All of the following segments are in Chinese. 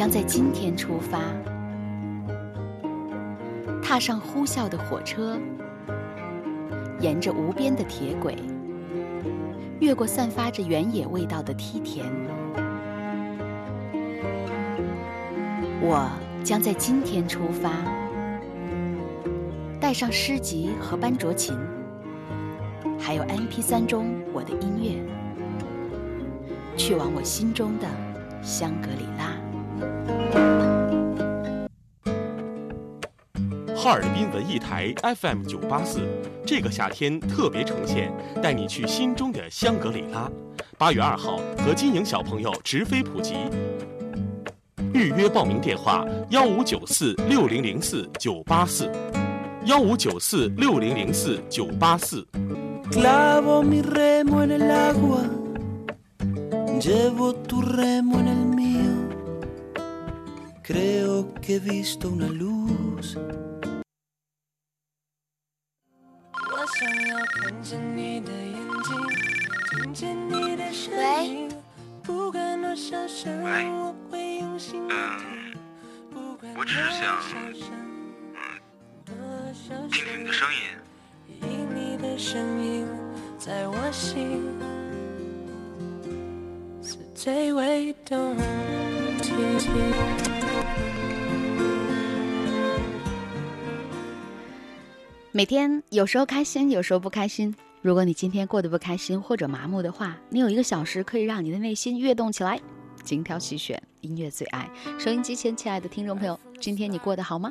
将在今天出发，踏上呼啸的火车，沿着无边的铁轨，越过散发着原野味道的梯田。我将在今天出发，带上诗集和班卓琴，还有 MP3 中我的音乐，去往我心中的香格里拉。哈尔滨文艺台 FM 九八四，这个夏天特别呈现，带你去心中的香格里拉。八月二号和金莹小朋友直飞普吉，预约报名电话：幺五九四六零零四九八四，幺五九四六零零四九八四。Clavo mi remo en el agua, llevo tu remo en el. Creo que he visto una luz. 我想要看见你的眼睛，听见你的声音。不管多小声，喂我会用心我只是想听听你的声音。你的声音在我心最为动听。每天有时候开心，有时候不开心。如果你今天过得不开心或者麻木的话，你有一个小时可以让你的内心跃动起来。精挑细选，音乐最爱。收音机前，亲爱的听众朋友，今天你过得好吗？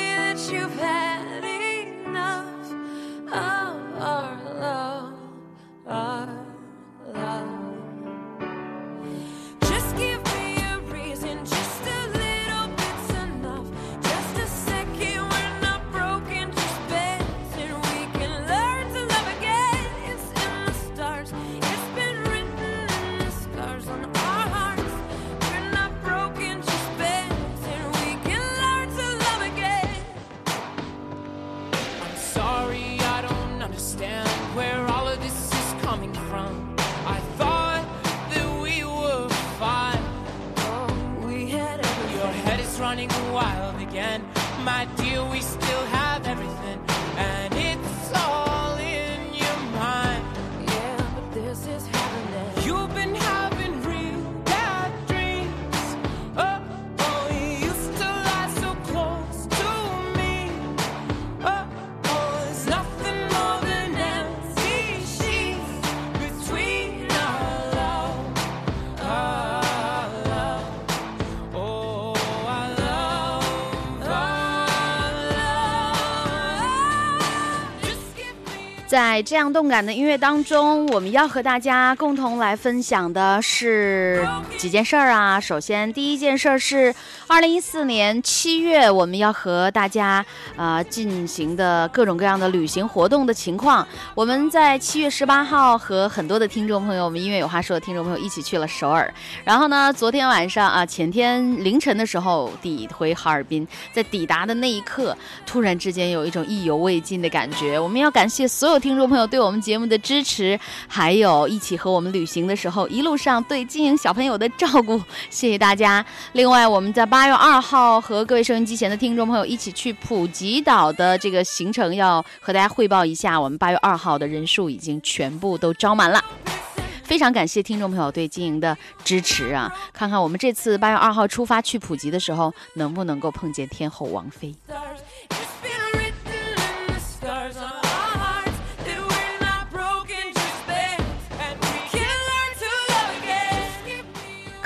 在这样动感的音乐当中，我们要和大家共同来分享的是几件事儿啊。首先，第一件事儿是二零一四年七月，我们要和大家呃进行的各种各样的旅行活动的情况。我们在七月十八号和很多的听众朋友，我们音乐有话说的听众朋友一起去了首尔。然后呢，昨天晚上啊，前天凌晨的时候抵回哈尔滨，在抵达的那一刻，突然之间有一种意犹未尽的感觉。我们要感谢所有听众朋友对我们节目的支持，还有一起和我们旅行的时候，一路上对经营小朋友的照顾，谢谢大家。另外，我们在八八月二号和各位收音机前的听众朋友一起去普吉岛的这个行程，要和大家汇报一下，我们八月二号的人数已经全部都招满了。非常感谢听众朋友对经营的支持啊！看看我们这次八月二号出发去普吉的时候，能不能够碰见天后王菲。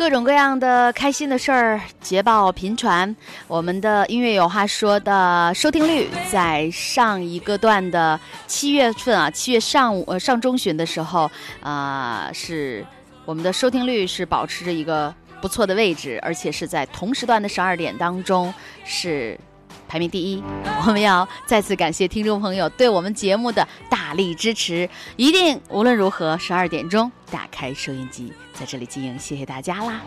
各种各样的开心的事儿捷报频传。我们的音乐有话说的收听率，在上一个段的七月份啊，七月上午呃上中旬的时候，啊、是我们的收听率是保持着一个不错的位置，而且是在同时段的十二点当中是。排名第一，我们要再次感谢听众朋友对我们节目的大力支持，一定无论如何十二点钟打开收音机，在这里经营，谢谢大家啦。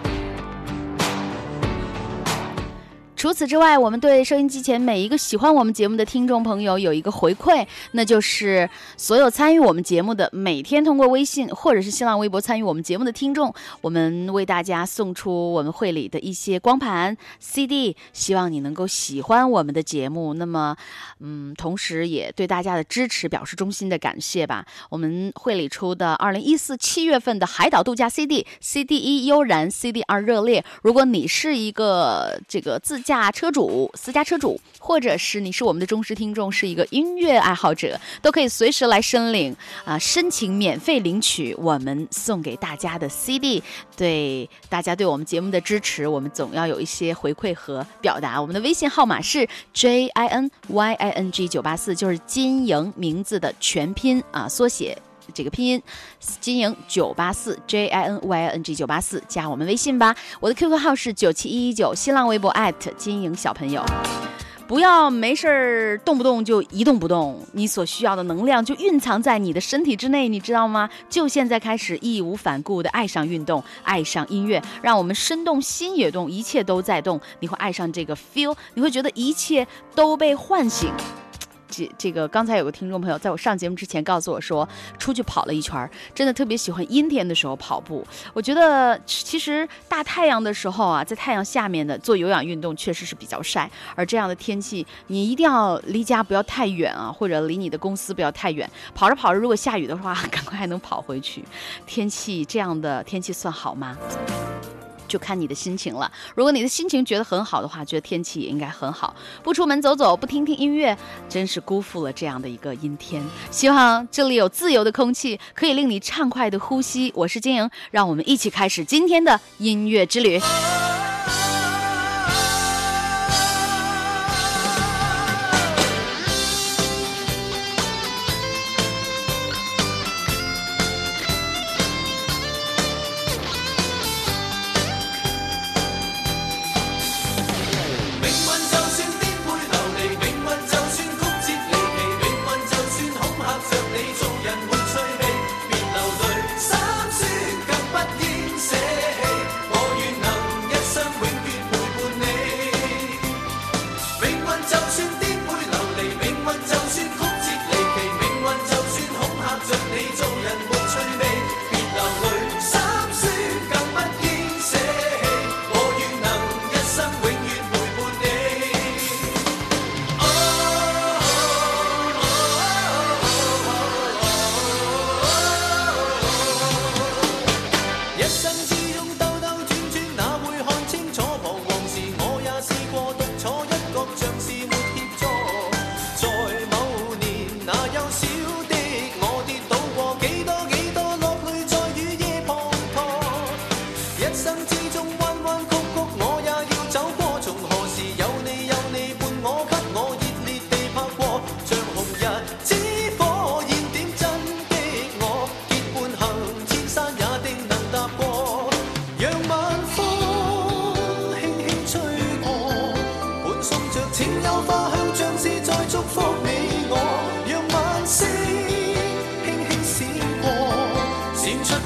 除此之外，我们对收音机前每一个喜欢我们节目的听众朋友有一个回馈，那就是所有参与我们节目的，每天通过微信或者是新浪微博参与我们节目的听众，我们为大家送出我们会里的一些光盘、CD，希望你能够喜欢我们的节目。那么，嗯，同时也对大家的支持表示衷心的感谢吧。我们会里出的二零一四七月份的海岛度假 CD，CD 一悠然，CD 二热烈。如果你是一个这个自驾车主、私家车主，或者是你是我们的忠实听众，是一个音乐爱好者，都可以随时来申领啊、申请免费领取我们送给大家的 CD。对大家对我们节目的支持，我们总要有一些回馈和表达。我们的微信号码是 J I N Y I N G 九八四，就是金莹名字的全拼啊，缩写。这个拼音金莹九八四 J I N Y I N G 九八四，加我们微信吧。我的 QQ 号是九七一一九，新浪微博金莹小朋友。不要没事儿动不动就一动不动，你所需要的能量就蕴藏在你的身体之内，你知道吗？就现在开始义无反顾的爱上运动，爱上音乐，让我们身动心也动，一切都在动。你会爱上这个 feel，你会觉得一切都被唤醒。这这个刚才有个听众朋友在我上节目之前告诉我说，出去跑了一圈儿，真的特别喜欢阴天的时候跑步。我觉得其实大太阳的时候啊，在太阳下面的做有氧运动确实是比较晒，而这样的天气，你一定要离家不要太远啊，或者离你的公司不要太远。跑着跑着，如果下雨的话，赶快还能跑回去。天气这样的天气算好吗？就看你的心情了。如果你的心情觉得很好的话，觉得天气也应该很好。不出门走走，不听听音乐，真是辜负了这样的一个阴天。希望这里有自由的空气，可以令你畅快的呼吸。我是金莹，让我们一起开始今天的音乐之旅。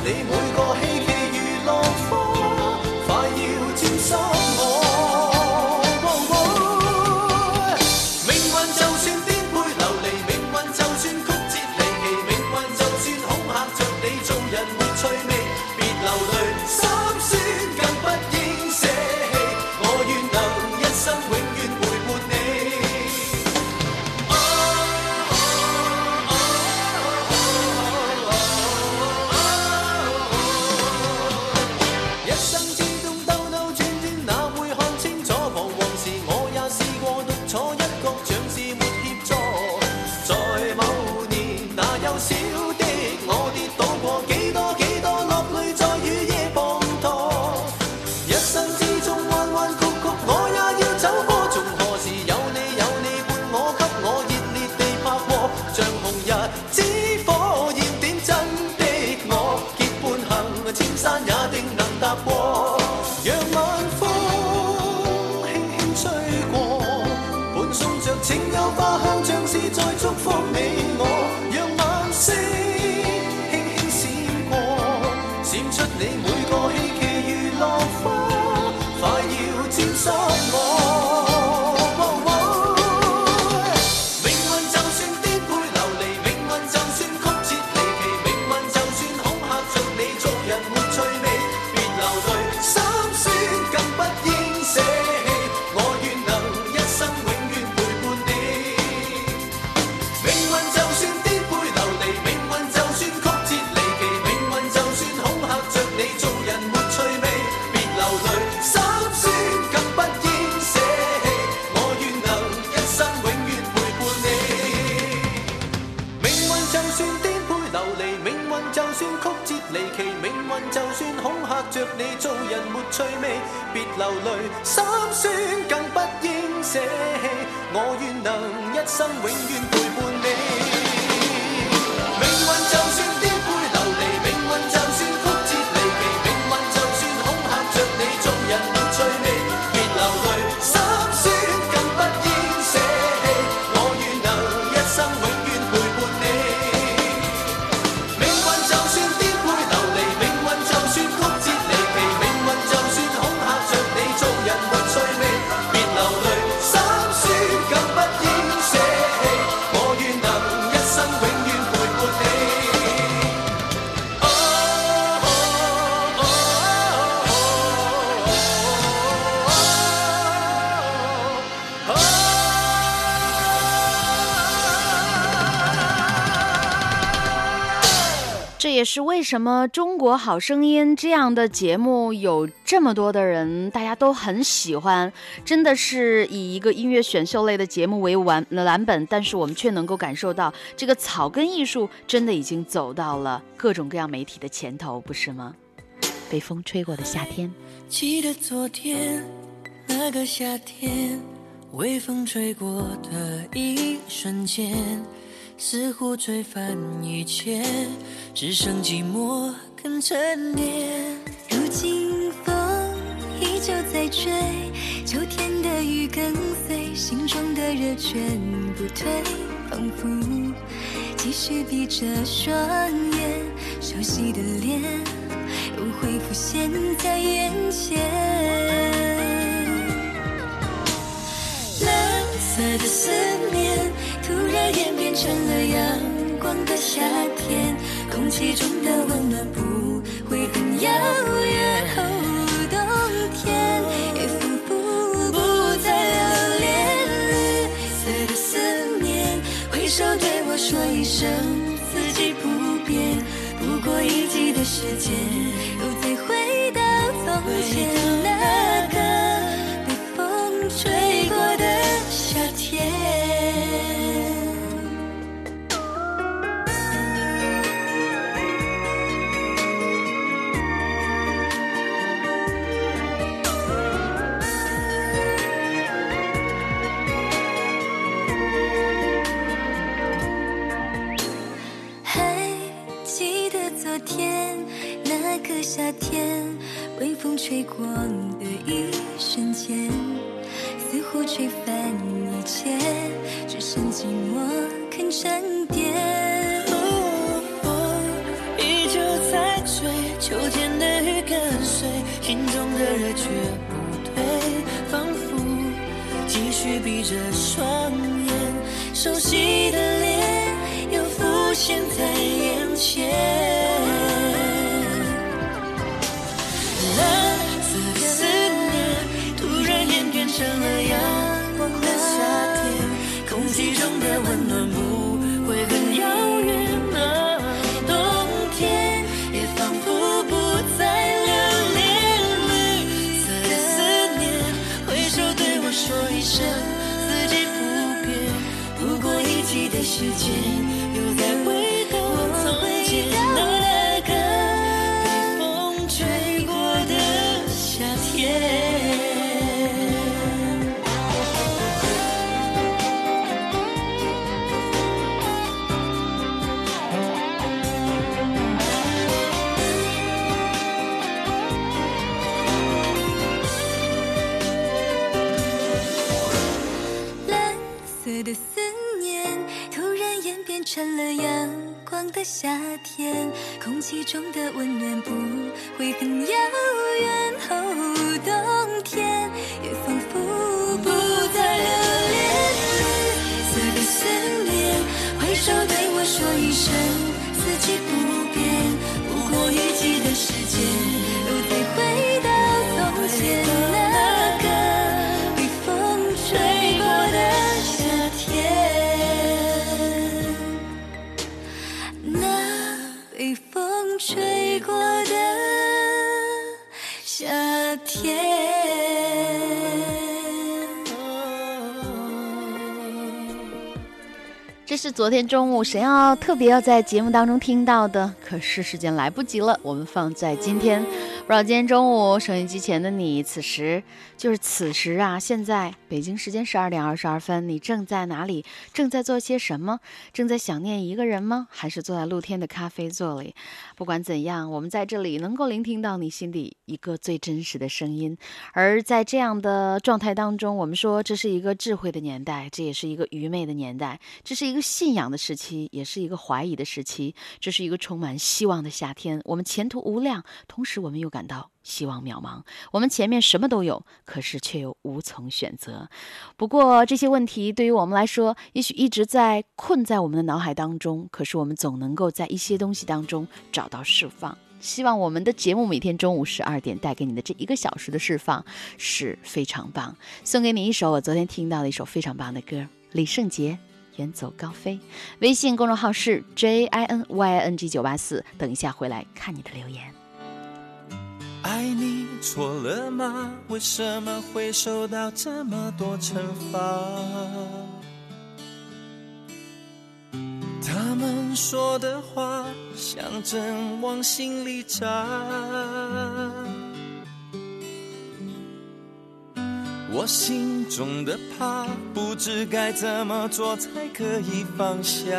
They 生永远。是为什么《中国好声音》这样的节目有这么多的人，大家都很喜欢？真的是以一个音乐选秀类的节目为完的蓝本，但是我们却能够感受到，这个草根艺术真的已经走到了各种各样媒体的前头，不是吗？被风吹过的夏天，记得昨天那个夏天，微风吹过的一瞬间。似乎吹翻一切，只剩寂寞跟沉淀。如今风依旧在吹，秋天的雨跟随，心中的热全不退，仿佛继续闭着双眼，熟悉的脸又会浮现在眼前。蓝色的思念。突然演变成了阳光的夏天空气中的温暖不会很遥远冬天也仿佛不再留恋绿色的思念挥手对我说一声四季不变不过一季的时间又再回到从前风吹过的一瞬间，似乎吹翻一切，只剩寂寞肯沉淀。风依旧在追，秋天的雨跟随，心中的热却不退，仿佛继续闭着双眼，熟悉的脸又浮现在眼前。成了阳光的夏天，空气中的温暖不成了阳光的夏天，空气中的温暖不会很遥远。哦，冬天也仿佛吹过的夏天。这是昨天中午谁要特别要在节目当中听到的，可是时间来不及了，我们放在今天。不知道今天中午收音机前的你，此时就是此时啊！现在北京时间十二点二十二分，你正在哪里？正在做些什么？正在想念一个人吗？还是坐在露天的咖啡座里？不管怎样，我们在这里能够聆听到你心底一个最真实的声音。而在这样的状态当中，我们说这是一个智慧的年代，这也是一个愚昧的年代，这是一个信仰的时期，也是一个怀疑的时期，这是一个充满希望的夏天。我们前途无量，同时我们又感到希望渺茫。我们前面什么都有，可是却又无从选择。不过这些问题对于我们来说，也许一直在困在我们的脑海当中，可是我们总能够在一些东西当中找到释放。希望我们的节目每天中午十二点带给你的这一个小时的释放是非常棒。送给你一首我昨天听到的一首非常棒的歌，李圣杰。远走高飞，微信公众号是 J I N Y I N G 九八四，等一下回来看你的留言。爱你错了吗？为什么会受到这么多惩罚？他们说的话像针往心里扎，我心中的怕，不知该怎么做才可以放下。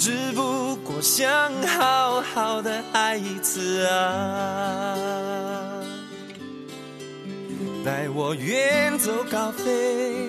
只不过想好好的爱一次啊，带我远走高飞，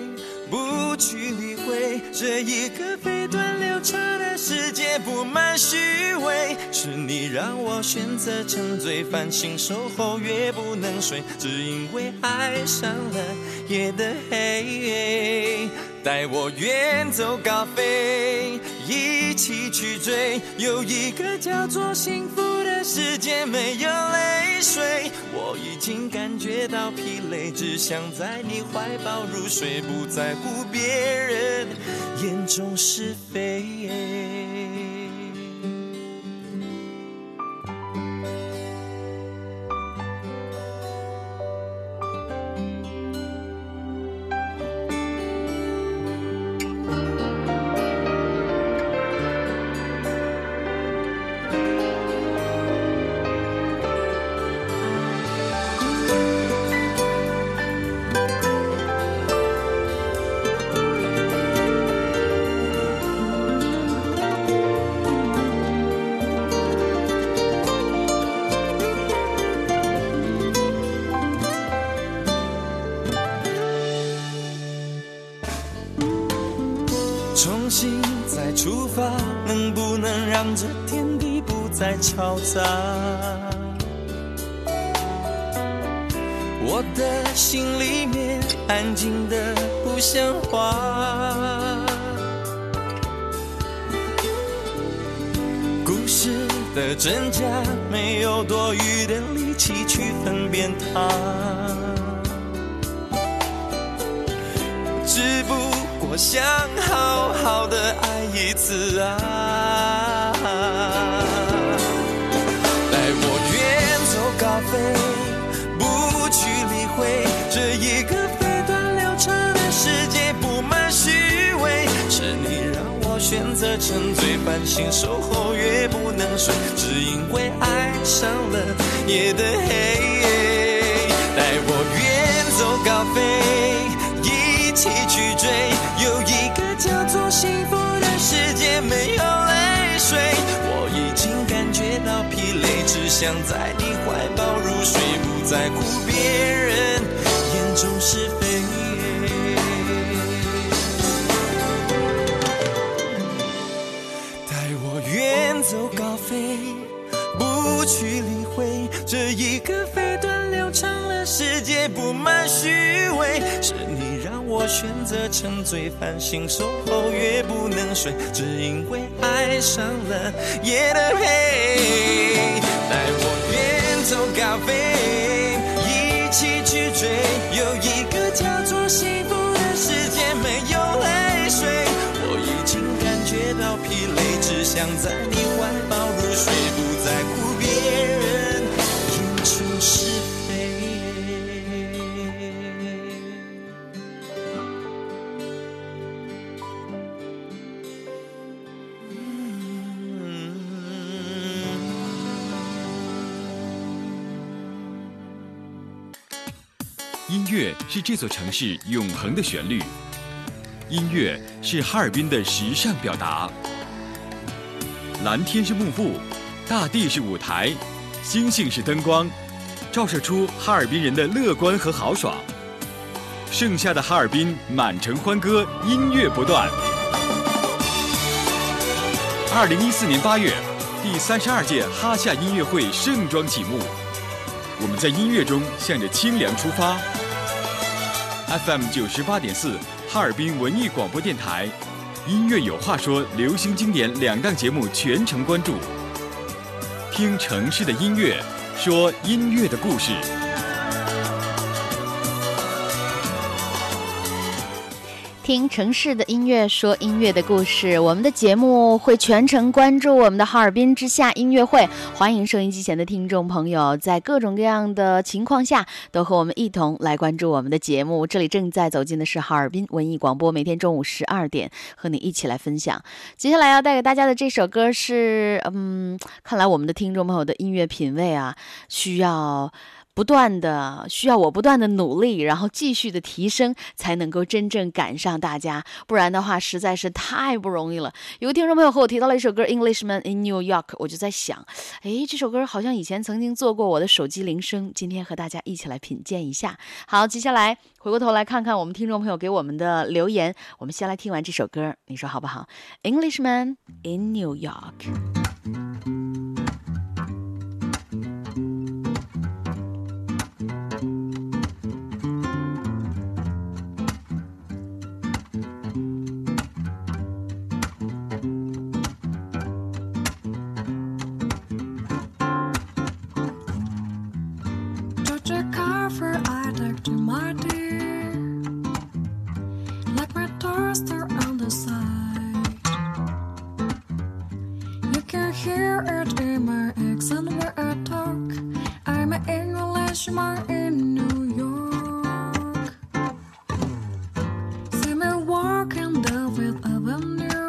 不去理会这一个飞短流长的世界布满虚伪。是你让我选择沉醉，繁星守候越不能睡，只因为爱上了夜的黑。带我远走高飞，一起去追，有一个叫做幸福的世界，没有泪水。我已经感觉到疲累，只想在你怀抱入睡，不在乎别人眼中是非。的真假，没有多余的力气去分辨它。只不过想好好的爱一次啊！带我远走高飞，不去理会这一个飞短流长的世界布满虚伪。是你让我选择沉醉，半醒守候越能睡，只因为爱上了夜的黑。带我远走高飞。一起去追，有一个叫做幸福的世界，没有泪水。我已经感觉到疲累，只想在你怀抱入睡，不在乎别人一个飞短流长的世界布满虚伪。是你让我选择沉醉，繁星守候越不能睡，只因为爱上了夜的黑。带我远走高飞，一起去追，有一个叫做幸福的世界，没有泪水。我已经感觉到疲累，只想在你乐是这座城市永恒的旋律，音乐是哈尔滨的时尚表达。蓝天是幕布，大地是舞台，星星是灯光，照射出哈尔滨人的乐观和豪爽。盛夏的哈尔滨，满城欢歌，音乐不断。二零一四年八月，第三十二届哈夏音乐会盛装启幕。我们在音乐中向着清凉出发。FM 九十八点四，哈尔滨文艺广播电台，音乐有话说，流行经典两档节目全程关注，听城市的音乐，说音乐的故事。听城市的音乐，说音乐的故事。我们的节目会全程关注我们的哈尔滨之夏音乐会，欢迎收音机前的听众朋友在各种各样的情况下都和我们一同来关注我们的节目。这里正在走进的是哈尔滨文艺广播，每天中午十二点和你一起来分享。接下来要带给大家的这首歌是，嗯，看来我们的听众朋友的音乐品味啊，需要。不断的需要我不断的努力，然后继续的提升，才能够真正赶上大家。不然的话，实在是太不容易了。有个听众朋友和我提到了一首歌《Englishman in New York》，我就在想，诶，这首歌好像以前曾经做过我的手机铃声。今天和大家一起来品鉴一下。好，接下来回过头来看看我们听众朋友给我们的留言。我们先来听完这首歌，你说好不好？《Englishman in New York》。somewhere I talk. I'm in Lashmar in New York. Summer walking the Fifth Avenue.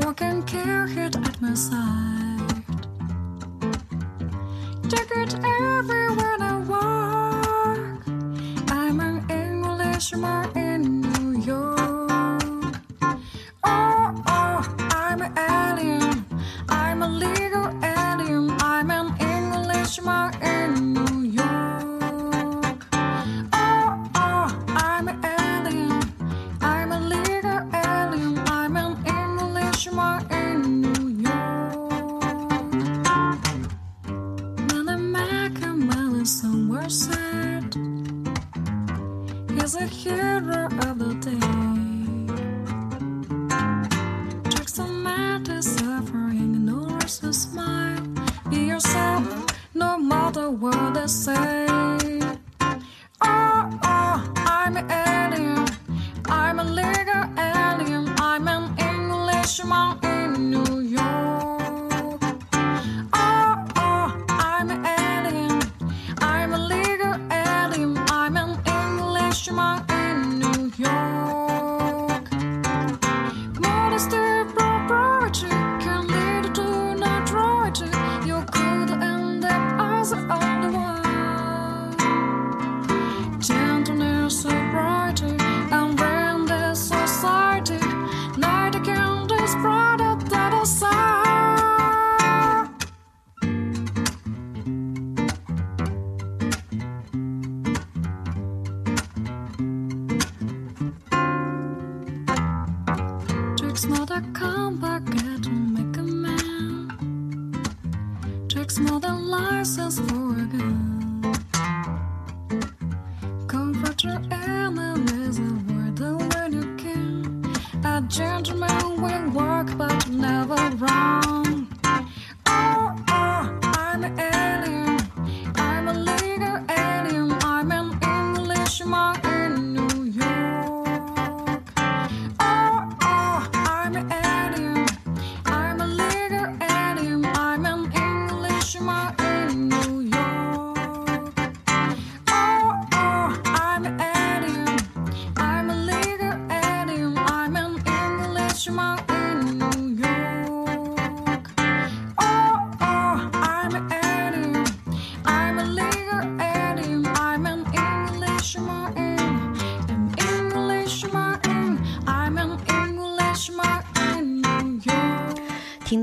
Walking carefree at my side. Jacket Comfort your enemies, is a word when you can A gentleman.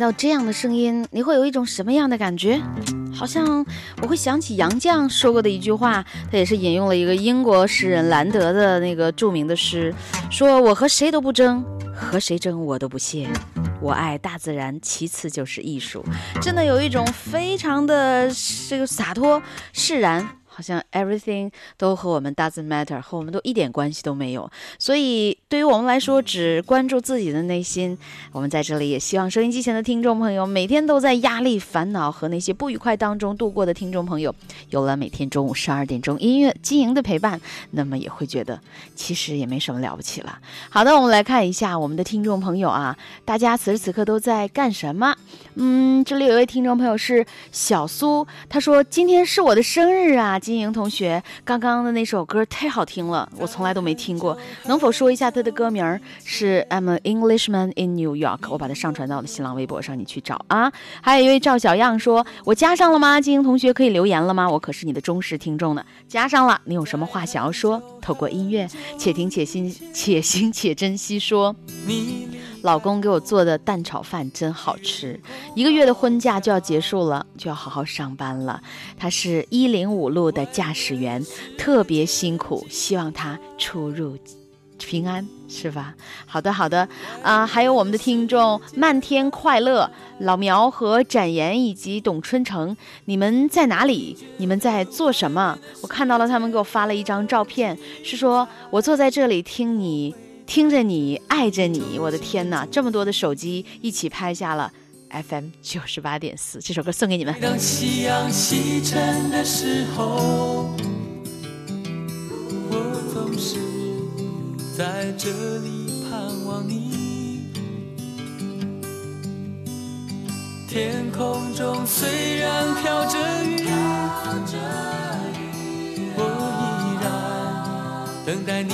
到这样的声音，你会有一种什么样的感觉？好像我会想起杨绛说过的一句话，他也是引用了一个英国诗人兰德的那个著名的诗，说我和谁都不争，和谁争我都不屑。我爱大自然，其次就是艺术。真的有一种非常的这个洒脱释然，好像 everything 都和我们 doesn't matter，和我们都一点关系都没有。所以对于我们来说，只关注自己的内心。我们在这里也希望收音机前的听众朋友，每天都在压力、烦恼和那些不愉快当中度过的听众朋友，有了每天中午十二点钟音乐经营的陪伴，那么也会觉得其实也没什么了不起了。好的，我们来看一下我们的听众朋友啊，大家此时此刻都在干什么？嗯，这里有一位听众朋友是小苏，他说今天是我的生日啊，金莹同学，刚刚的那首歌太好听了，我从来都没听过，能否说一下它的歌名？是 I'm an Englishman in New York，我把它上传到我的新浪微博上，你去找啊。还有一位赵小样说，我加上了吗？金莹同学可以留言了吗？我可是你的忠实听众呢，加上了，你有什么话想要说？透过音乐，且听且欣，且行且珍惜说。你老公给我做的蛋炒饭真好吃。一个月的婚假就要结束了，就要好好上班了。他是一零五路的驾驶员，特别辛苦，希望他出入平安，是吧？好的，好的。啊、还有我们的听众漫天快乐、老苗和展言以及董春成，你们在哪里？你们在做什么？我看到了，他们给我发了一张照片，是说我坐在这里听你。听着你，爱着你，我的天哪！这么多的手机一起拍下了 FM 九十八点四，这首歌送给你们。当夕阳西沉的时候，我总是在这里盼望你。天空中虽然飘着雨，我依然等待你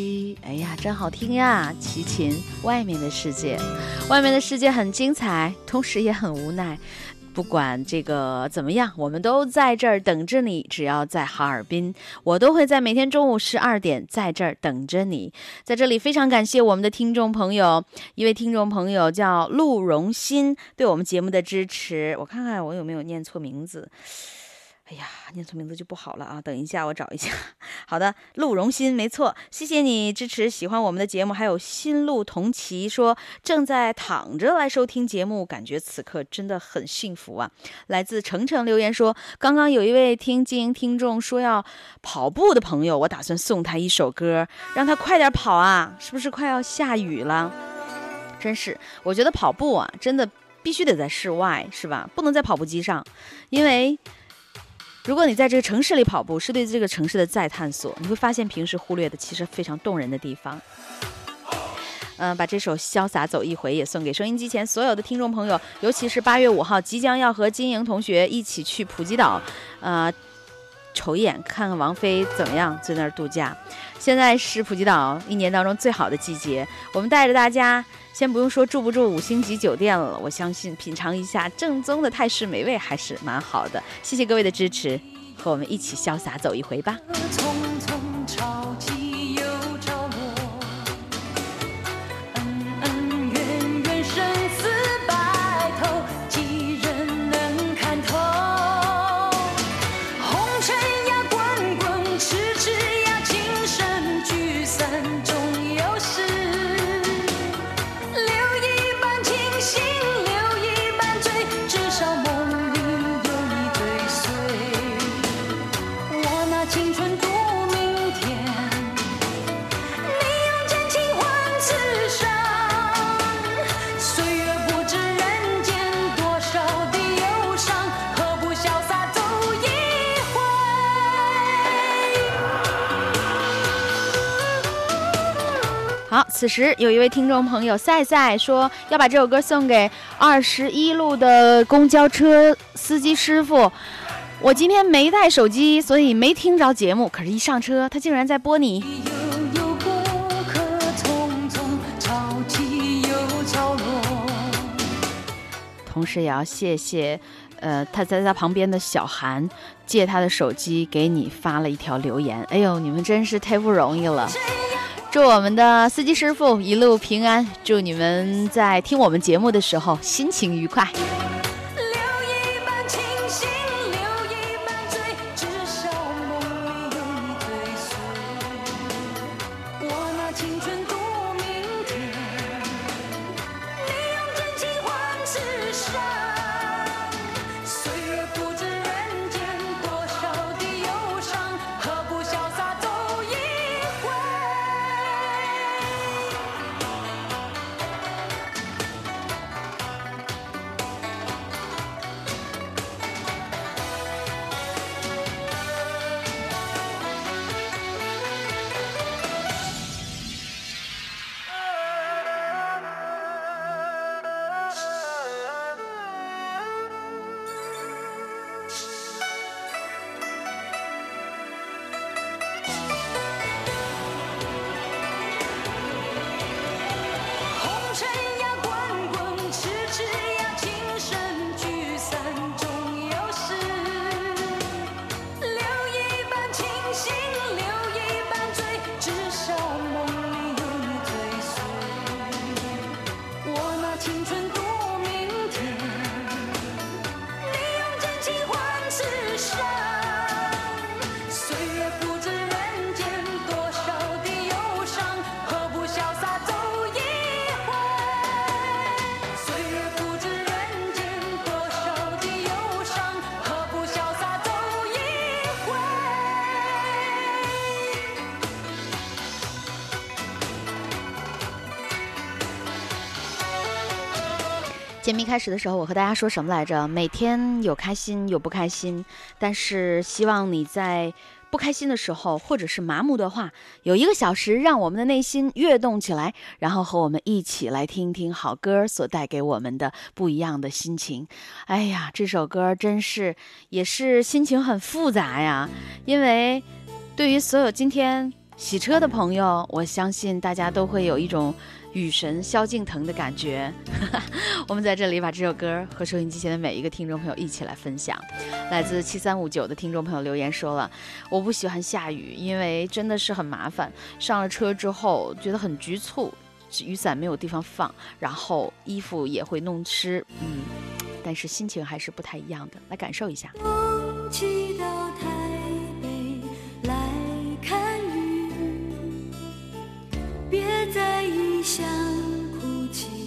真好听呀！齐秦，外面的世界，外面的世界很精彩，同时也很无奈。不管这个怎么样，我们都在这儿等着你。只要在哈尔滨，我都会在每天中午十二点在这儿等着你。在这里，非常感谢我们的听众朋友，一位听众朋友叫陆荣新，对我们节目的支持。我看看我有没有念错名字。哎呀，念错名字就不好了啊！等一下，我找一下。好的，陆荣新，没错，谢谢你支持，喜欢我们的节目。还有新路同齐说正在躺着来收听节目，感觉此刻真的很幸福啊。来自程程留言说，刚刚有一位听经营听众说要跑步的朋友，我打算送他一首歌，让他快点跑啊！是不是快要下雨了？真是，我觉得跑步啊，真的必须得在室外，是吧？不能在跑步机上，因为。如果你在这个城市里跑步，是对这个城市的再探索，你会发现平时忽略的其实非常动人的地方。嗯，把这首《潇洒走一回》也送给收音机前所有的听众朋友，尤其是八月五号即将要和金莹同学一起去普吉岛，呃，瞅一眼看看王菲怎么样，在那儿度假。现在是普吉岛一年当中最好的季节，我们带着大家，先不用说住不住五星级酒店了，我相信品尝一下正宗的泰式美味还是蛮好的。谢谢各位的支持，和我们一起潇洒走一回吧。此时有一位听众朋友赛赛说要把这首歌送给二十一路的公交车司机师傅。我今天没带手机，所以没听着节目。可是，一上车，他竟然在播你。同时，也要谢谢，呃，他在他旁边的小韩借他的手机给你发了一条留言。哎呦，你们真是太不容易了。祝我们的司机师傅一路平安，祝你们在听我们节目的时候心情愉快。节目一开始的时候，我和大家说什么来着？每天有开心有不开心，但是希望你在不开心的时候，或者是麻木的话，有一个小时让我们的内心跃动起来，然后和我们一起来听听好歌所带给我们的不一样的心情。哎呀，这首歌真是也是心情很复杂呀，因为对于所有今天洗车的朋友，我相信大家都会有一种。雨神萧敬腾的感觉，我们在这里把这首歌和收音机前的每一个听众朋友一起来分享。来自七三五九的听众朋友留言说了，我不喜欢下雨，因为真的是很麻烦。上了车之后觉得很局促，雨伞没有地方放，然后衣服也会弄湿，嗯，但是心情还是不太一样的。来感受一下。风起到台北来看，别在异乡哭泣。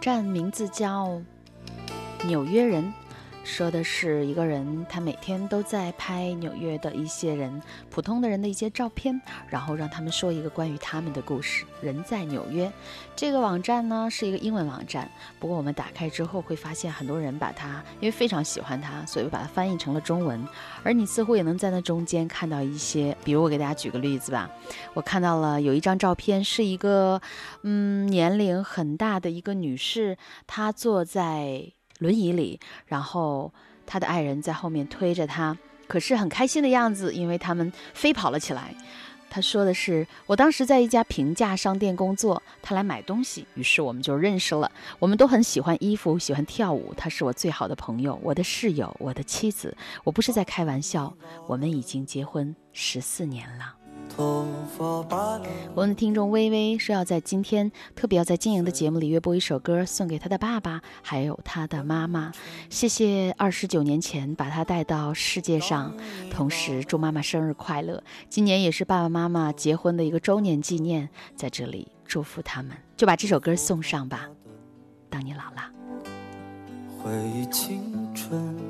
站名字叫纽约人，说的是一个人，他每天都在拍纽约的一些人，普通的人的一些照片，然后让他们说一个关于他们的故事。人在纽约，这个网站呢是一个英文网站，不过我们打开之后会发现很多人把它，因为非常喜欢它，所以把它翻译成了中文。而你似乎也能在那中间看到一些，比如我给大家举个例子吧，我看到了有一张照片，是一个嗯年龄很大的一个女士，她坐在轮椅里，然后他的爱人在后面推着他，可是很开心的样子，因为他们飞跑了起来。他说的是，我当时在一家平价商店工作，他来买东西，于是我们就认识了。我们都很喜欢衣服，喜欢跳舞，他是我最好的朋友，我的室友，我的妻子。我不是在开玩笑，我们已经结婚十四年了。我们的听众微微说要在今天特别要在经营的节目里约播一首歌送给他的爸爸，还有他的妈妈。谢谢二十九年前把他带到世界上，同时祝妈妈生日快乐。今年也是爸爸妈妈结婚的一个周年纪念，在这里祝福他们，就把这首歌送上吧。当你老了。回忆青春。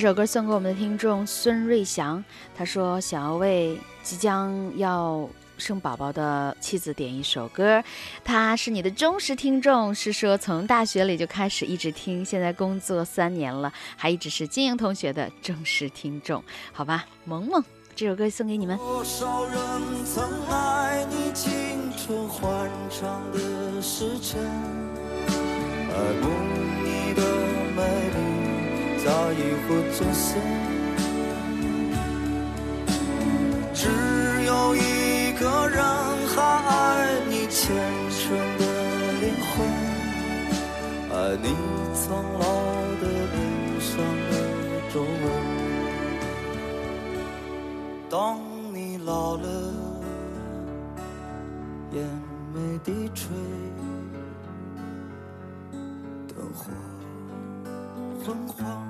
这首歌送给我们的听众孙瑞祥，他说想要为即将要生宝宝的妻子点一首歌，他是你的忠实听众，是说从大学里就开始一直听，现在工作三年了，还一直是金莹同学的忠实听众，好吧？萌萌，这首歌送给你们。多少人曾爱你青春欢畅的时辰，爱慕你的美丽早已不作声。只有一个人还爱你虔诚的灵魂，爱你苍老的脸上的皱纹。当你老了，眼眉低垂，灯火昏黄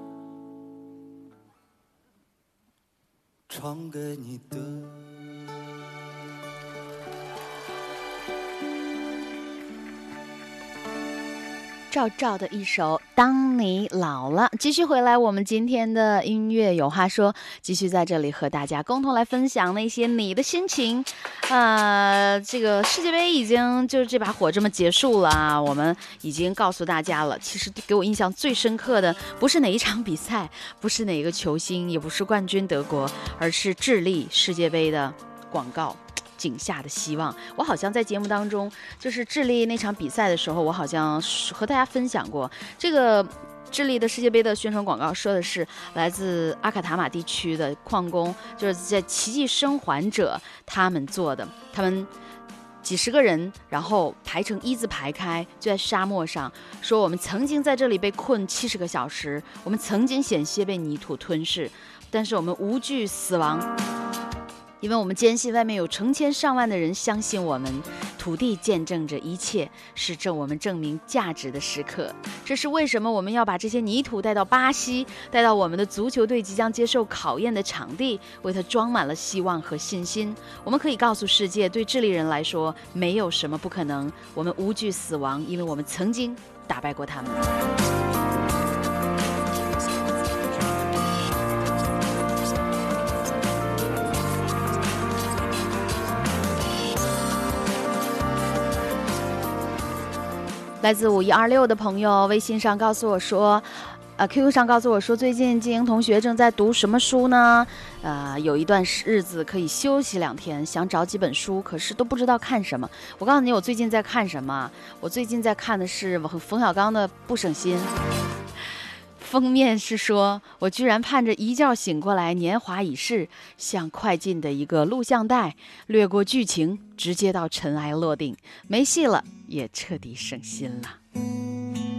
唱给你的。赵照的一首《当你老了》，继续回来，我们今天的音乐有话说，继续在这里和大家共同来分享那些你的心情。呃，这个世界杯已经就是这把火这么结束了啊，我们已经告诉大家了。其实给我印象最深刻的不是哪一场比赛，不是哪个球星，也不是冠军德国，而是智利世界杯的广告。井下的希望，我好像在节目当中，就是智利那场比赛的时候，我好像和大家分享过这个智利的世界杯的宣传广告，说的是来自阿卡塔马地区的矿工，就是在奇迹生还者他们做的，他们。几十个人，然后排成一字排开，就在沙漠上说：“我们曾经在这里被困七十个小时，我们曾经险些被泥土吞噬，但是我们无惧死亡。”因为我们坚信外面有成千上万的人相信我们，土地见证着一切，是证我们证明价值的时刻。这是为什么我们要把这些泥土带到巴西，带到我们的足球队即将接受考验的场地，为它装满了希望和信心。我们可以告诉世界，对智利人来说，没有什么不可能。我们无惧死亡，因为我们曾经打败过他们。来自五一二六的朋友微信上告诉我说，呃，QQ 上告诉我说，最近金莹同学正在读什么书呢？呃，有一段日子可以休息两天，想找几本书，可是都不知道看什么。我告诉你，我最近在看什么？我最近在看的是冯小刚的《不省心》。封面是说，我居然盼着一觉醒过来，年华已逝，像快进的一个录像带，略过剧情，直接到尘埃落定，没戏了，也彻底省心了。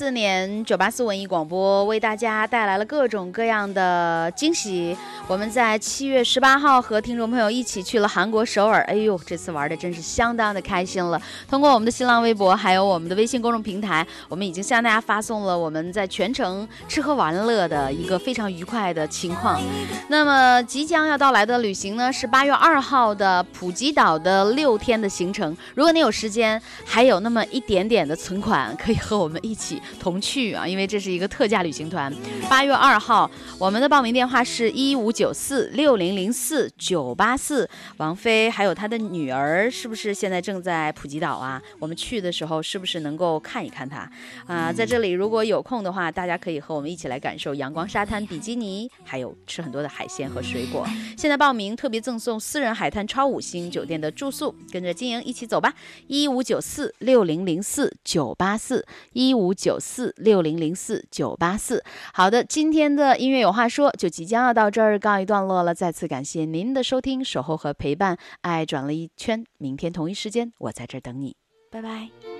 四年九八四文艺广播为大家带来了各种各样的惊喜。我们在七月十八号和听众朋友一起去了韩国首尔，哎呦，这次玩的真是相当的开心了。通过我们的新浪微博还有我们的微信公众平台，我们已经向大家发送了我们在全程吃喝玩乐的一个非常愉快的情况。那么即将要到来的旅行呢，是八月二号的普吉岛的六天的行程。如果你有时间，还有那么一点点的存款，可以和我们一起同去啊，因为这是一个特价旅行团。八月二号，我们的报名电话是一五九四六零零四九八四。王菲还有她的女儿，是不是现在正在普吉岛啊？我们去的时候是不是能够看一看她啊？在这里，如果有空的话，大家可以和我们一起来感受阳光沙滩比基尼，还有吃很多的海鲜和水果。现在报名特别赠送私人海滩超五星酒店的住宿，跟着金莹一起走吧。一五九四六零零四九八四，一五九四六零零四九八四。好的，今天的音乐有话说就即将要到这儿告告一段落了。再次感谢您的收听、守候和陪伴。爱转了一圈，明天同一时间我在这儿等你，拜拜。